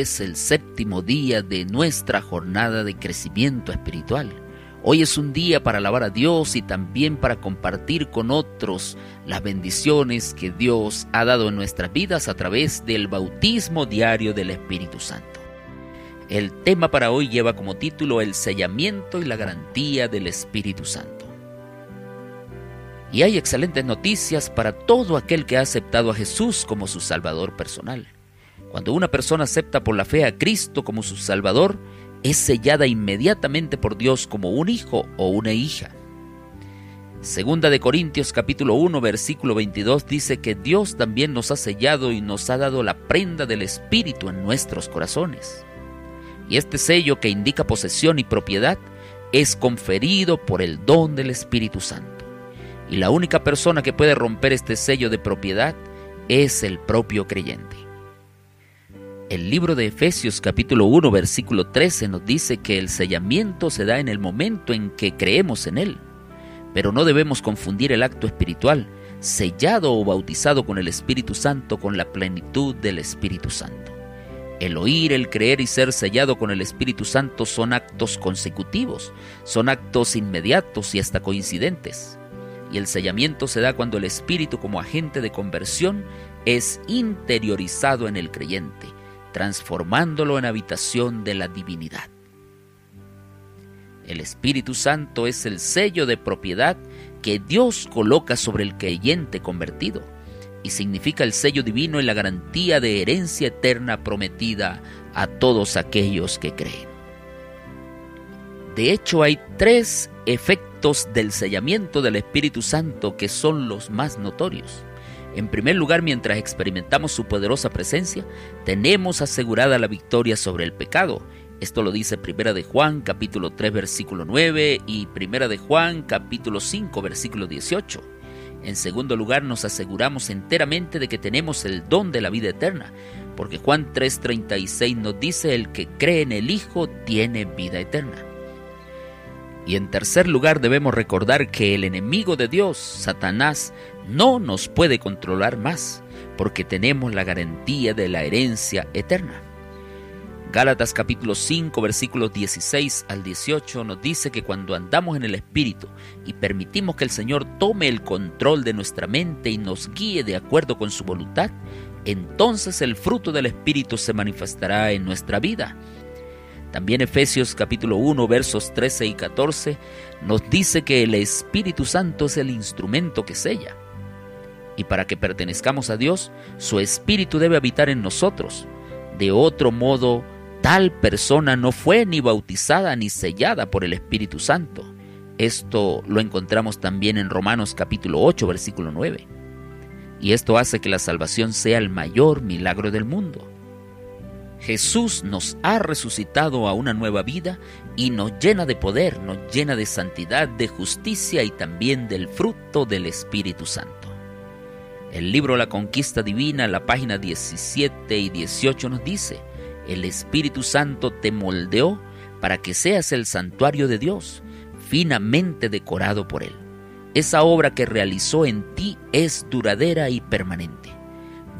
es el séptimo día de nuestra jornada de crecimiento espiritual. Hoy es un día para alabar a Dios y también para compartir con otros las bendiciones que Dios ha dado en nuestras vidas a través del bautismo diario del Espíritu Santo. El tema para hoy lleva como título El sellamiento y la garantía del Espíritu Santo. Y hay excelentes noticias para todo aquel que ha aceptado a Jesús como su Salvador personal. Cuando una persona acepta por la fe a Cristo como su Salvador, es sellada inmediatamente por Dios como un hijo o una hija. Segunda de Corintios capítulo 1 versículo 22 dice que Dios también nos ha sellado y nos ha dado la prenda del Espíritu en nuestros corazones. Y este sello que indica posesión y propiedad es conferido por el don del Espíritu Santo. Y la única persona que puede romper este sello de propiedad es el propio creyente. El libro de Efesios capítulo 1 versículo 13 nos dice que el sellamiento se da en el momento en que creemos en Él. Pero no debemos confundir el acto espiritual, sellado o bautizado con el Espíritu Santo, con la plenitud del Espíritu Santo. El oír, el creer y ser sellado con el Espíritu Santo son actos consecutivos, son actos inmediatos y hasta coincidentes. Y el sellamiento se da cuando el Espíritu como agente de conversión es interiorizado en el creyente transformándolo en habitación de la divinidad. El Espíritu Santo es el sello de propiedad que Dios coloca sobre el creyente convertido y significa el sello divino y la garantía de herencia eterna prometida a todos aquellos que creen. De hecho, hay tres efectos del sellamiento del Espíritu Santo que son los más notorios. En primer lugar, mientras experimentamos su poderosa presencia, tenemos asegurada la victoria sobre el pecado. Esto lo dice Primera de Juan capítulo 3 versículo 9 y Primera de Juan capítulo 5 versículo 18. En segundo lugar, nos aseguramos enteramente de que tenemos el don de la vida eterna, porque Juan 3:36 nos dice el que cree en el Hijo tiene vida eterna. Y en tercer lugar debemos recordar que el enemigo de Dios, Satanás, no nos puede controlar más, porque tenemos la garantía de la herencia eterna. Gálatas capítulo 5 versículos 16 al 18 nos dice que cuando andamos en el Espíritu y permitimos que el Señor tome el control de nuestra mente y nos guíe de acuerdo con su voluntad, entonces el fruto del Espíritu se manifestará en nuestra vida también Efesios capítulo 1 versos 13 y 14 nos dice que el Espíritu Santo es el instrumento que sella. Y para que pertenezcamos a Dios, su Espíritu debe habitar en nosotros. De otro modo, tal persona no fue ni bautizada ni sellada por el Espíritu Santo. Esto lo encontramos también en Romanos capítulo 8 versículo 9. Y esto hace que la salvación sea el mayor milagro del mundo. Jesús nos ha resucitado a una nueva vida y nos llena de poder, nos llena de santidad, de justicia y también del fruto del Espíritu Santo. El libro La Conquista Divina, la página 17 y 18 nos dice, el Espíritu Santo te moldeó para que seas el santuario de Dios, finamente decorado por Él. Esa obra que realizó en ti es duradera y permanente.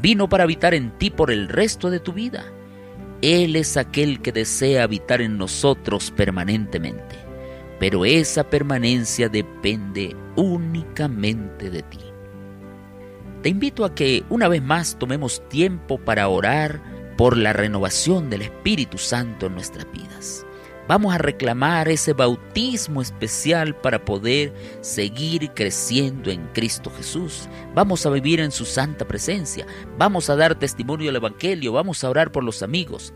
Vino para habitar en ti por el resto de tu vida él es aquel que desea habitar en nosotros permanentemente, pero esa permanencia depende únicamente de ti. Te invito a que una vez más tomemos tiempo para orar por la renovación del Espíritu Santo en nuestras vidas. Vamos a reclamar ese bautismo especial para poder seguir creciendo en Cristo Jesús. Vamos a vivir en su santa presencia. Vamos a dar testimonio del Evangelio. Vamos a orar por los amigos.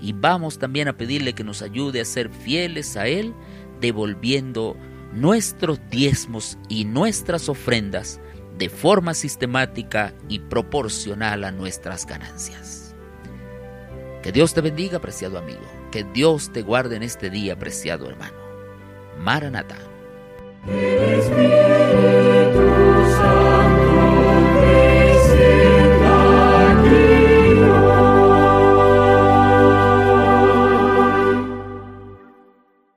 Y vamos también a pedirle que nos ayude a ser fieles a Él, devolviendo nuestros diezmos y nuestras ofrendas de forma sistemática y proporcional a nuestras ganancias. Que Dios te bendiga, preciado amigo. Que Dios te guarde en este día, preciado hermano. Maranata.